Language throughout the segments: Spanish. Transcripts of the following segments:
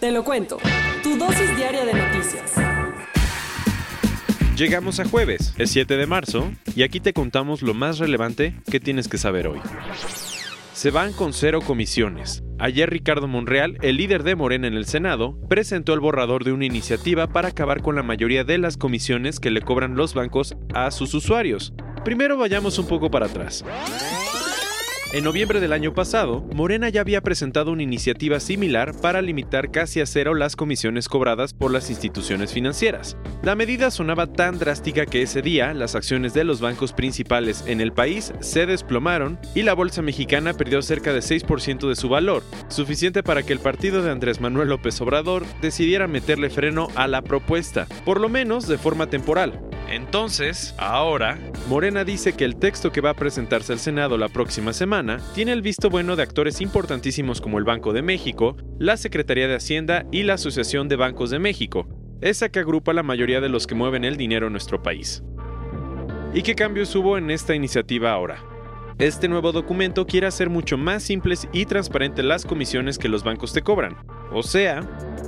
Te lo cuento. Tu dosis diaria de noticias. Llegamos a jueves, es 7 de marzo, y aquí te contamos lo más relevante que tienes que saber hoy. Se van con cero comisiones. Ayer Ricardo Monreal, el líder de Morena en el Senado, presentó el borrador de una iniciativa para acabar con la mayoría de las comisiones que le cobran los bancos a sus usuarios. Primero vayamos un poco para atrás. En noviembre del año pasado, Morena ya había presentado una iniciativa similar para limitar casi a cero las comisiones cobradas por las instituciones financieras. La medida sonaba tan drástica que ese día las acciones de los bancos principales en el país se desplomaron y la bolsa mexicana perdió cerca de 6% de su valor, suficiente para que el partido de Andrés Manuel López Obrador decidiera meterle freno a la propuesta, por lo menos de forma temporal. Entonces, ahora, Morena dice que el texto que va a presentarse al Senado la próxima semana tiene el visto bueno de actores importantísimos como el Banco de México, la Secretaría de Hacienda y la Asociación de Bancos de México, esa que agrupa la mayoría de los que mueven el dinero en nuestro país. ¿Y qué cambios hubo en esta iniciativa ahora? Este nuevo documento quiere hacer mucho más simples y transparentes las comisiones que los bancos te cobran. O sea,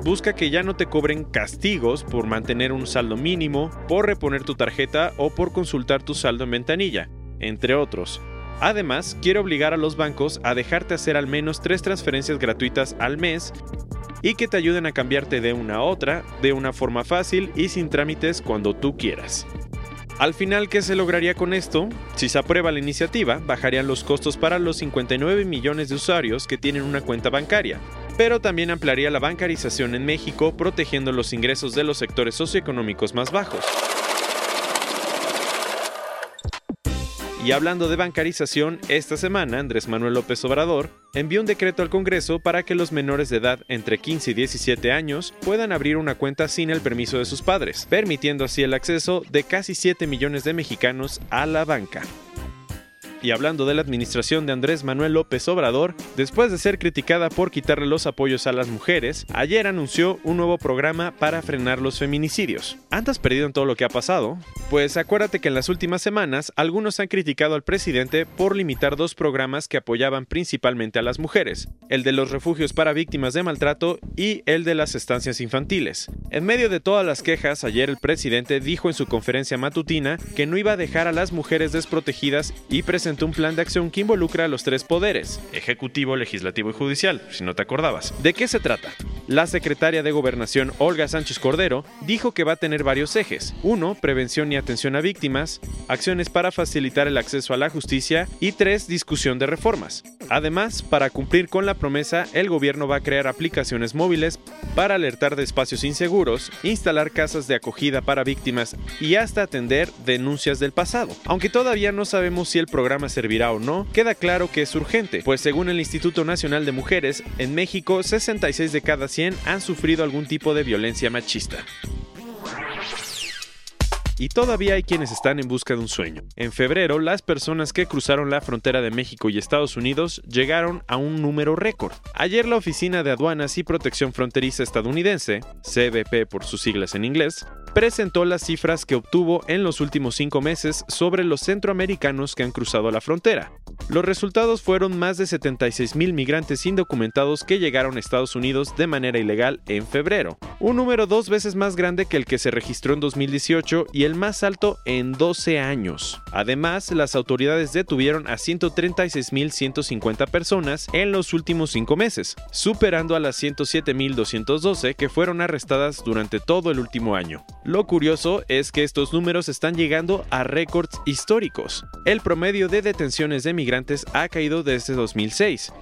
busca que ya no te cobren castigos por mantener un saldo mínimo, por reponer tu tarjeta o por consultar tu saldo en ventanilla, entre otros. Además, quiere obligar a los bancos a dejarte hacer al menos tres transferencias gratuitas al mes y que te ayuden a cambiarte de una a otra de una forma fácil y sin trámites cuando tú quieras. Al final, ¿qué se lograría con esto? Si se aprueba la iniciativa, bajarían los costos para los 59 millones de usuarios que tienen una cuenta bancaria, pero también ampliaría la bancarización en México, protegiendo los ingresos de los sectores socioeconómicos más bajos. Y hablando de bancarización, esta semana Andrés Manuel López Obrador envió un decreto al Congreso para que los menores de edad entre 15 y 17 años puedan abrir una cuenta sin el permiso de sus padres, permitiendo así el acceso de casi 7 millones de mexicanos a la banca. Y hablando de la administración de Andrés Manuel López Obrador, después de ser criticada por quitarle los apoyos a las mujeres, ayer anunció un nuevo programa para frenar los feminicidios. ¿Andas perdido en todo lo que ha pasado? Pues acuérdate que en las últimas semanas algunos han criticado al presidente por limitar dos programas que apoyaban principalmente a las mujeres, el de los refugios para víctimas de maltrato y el de las estancias infantiles. En medio de todas las quejas, ayer el presidente dijo en su conferencia matutina que no iba a dejar a las mujeres desprotegidas y un plan de acción que involucra a los tres poderes, ejecutivo, legislativo y judicial, si no te acordabas. ¿De qué se trata? La secretaria de Gobernación, Olga Sánchez Cordero, dijo que va a tener varios ejes. Uno, prevención y atención a víctimas, acciones para facilitar el acceso a la justicia y tres, discusión de reformas. Además, para cumplir con la promesa, el gobierno va a crear aplicaciones móviles para alertar de espacios inseguros, instalar casas de acogida para víctimas y hasta atender denuncias del pasado. Aunque todavía no sabemos si el programa servirá o no, queda claro que es urgente, pues según el Instituto Nacional de Mujeres, en México 66 de cada 100 han sufrido algún tipo de violencia machista. Y todavía hay quienes están en busca de un sueño. En febrero, las personas que cruzaron la frontera de México y Estados Unidos llegaron a un número récord. Ayer la Oficina de Aduanas y Protección Fronteriza estadounidense, CBP por sus siglas en inglés, presentó las cifras que obtuvo en los últimos cinco meses sobre los centroamericanos que han cruzado la frontera. Los resultados fueron más de 76 mil migrantes indocumentados que llegaron a Estados Unidos de manera ilegal en febrero, un número dos veces más grande que el que se registró en 2018 y el más alto en 12 años. Además, las autoridades detuvieron a 136.150 personas en los últimos cinco meses, superando a las 107.212 que fueron arrestadas durante todo el último año. Lo curioso es que estos números están llegando a récords históricos. El promedio de detenciones de migrantes ha caído desde 2006.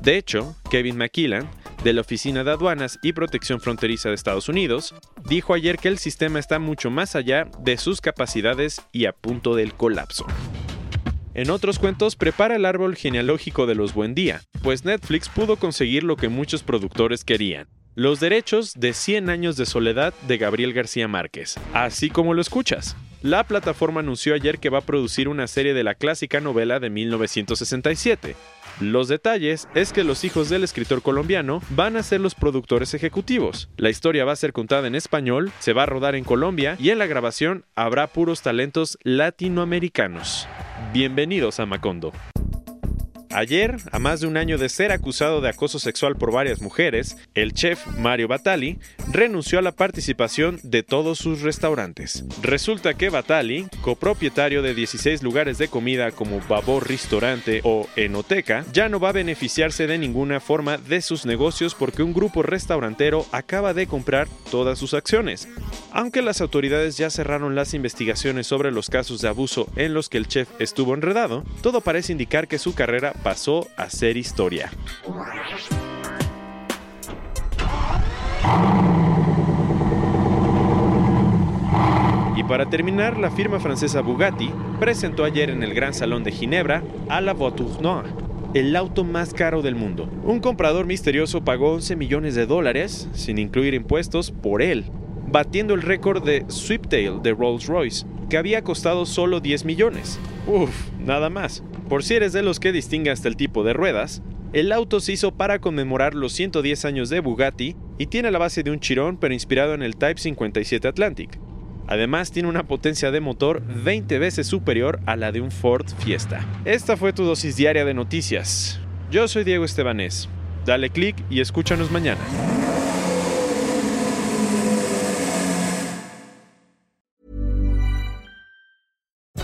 De hecho, Kevin McKillan, de la Oficina de Aduanas y Protección Fronteriza de Estados Unidos, dijo ayer que el sistema está mucho más allá de sus capacidades y a punto del colapso. En otros cuentos prepara el árbol genealógico de los Buendía, pues Netflix pudo conseguir lo que muchos productores querían, los derechos de 100 años de soledad de Gabriel García Márquez, así como lo escuchas. La plataforma anunció ayer que va a producir una serie de la clásica novela de 1967. Los detalles es que los hijos del escritor colombiano van a ser los productores ejecutivos. La historia va a ser contada en español, se va a rodar en Colombia y en la grabación habrá puros talentos latinoamericanos. Bienvenidos a Macondo. Ayer, a más de un año de ser acusado de acoso sexual por varias mujeres, el chef Mario Batali renunció a la participación de todos sus restaurantes. Resulta que Batali, copropietario de 16 lugares de comida como Babor Restaurante o Enoteca, ya no va a beneficiarse de ninguna forma de sus negocios porque un grupo restaurantero acaba de comprar todas sus acciones. Aunque las autoridades ya cerraron las investigaciones sobre los casos de abuso en los que el chef estuvo enredado, todo parece indicar que su carrera pasó a ser historia. Y para terminar, la firma francesa Bugatti presentó ayer en el Gran Salón de Ginebra a la Voiture Noire, el auto más caro del mundo. Un comprador misterioso pagó 11 millones de dólares, sin incluir impuestos, por él, batiendo el récord de Swiftail de Rolls-Royce, que había costado solo 10 millones. Uf, nada más. Por si eres de los que distingue hasta el tipo de ruedas, el auto se hizo para conmemorar los 110 años de Bugatti y tiene la base de un chirón pero inspirado en el Type 57 Atlantic. Además tiene una potencia de motor 20 veces superior a la de un Ford Fiesta. Esta fue tu dosis diaria de noticias. Yo soy Diego Estebanés. Dale click y escúchanos mañana.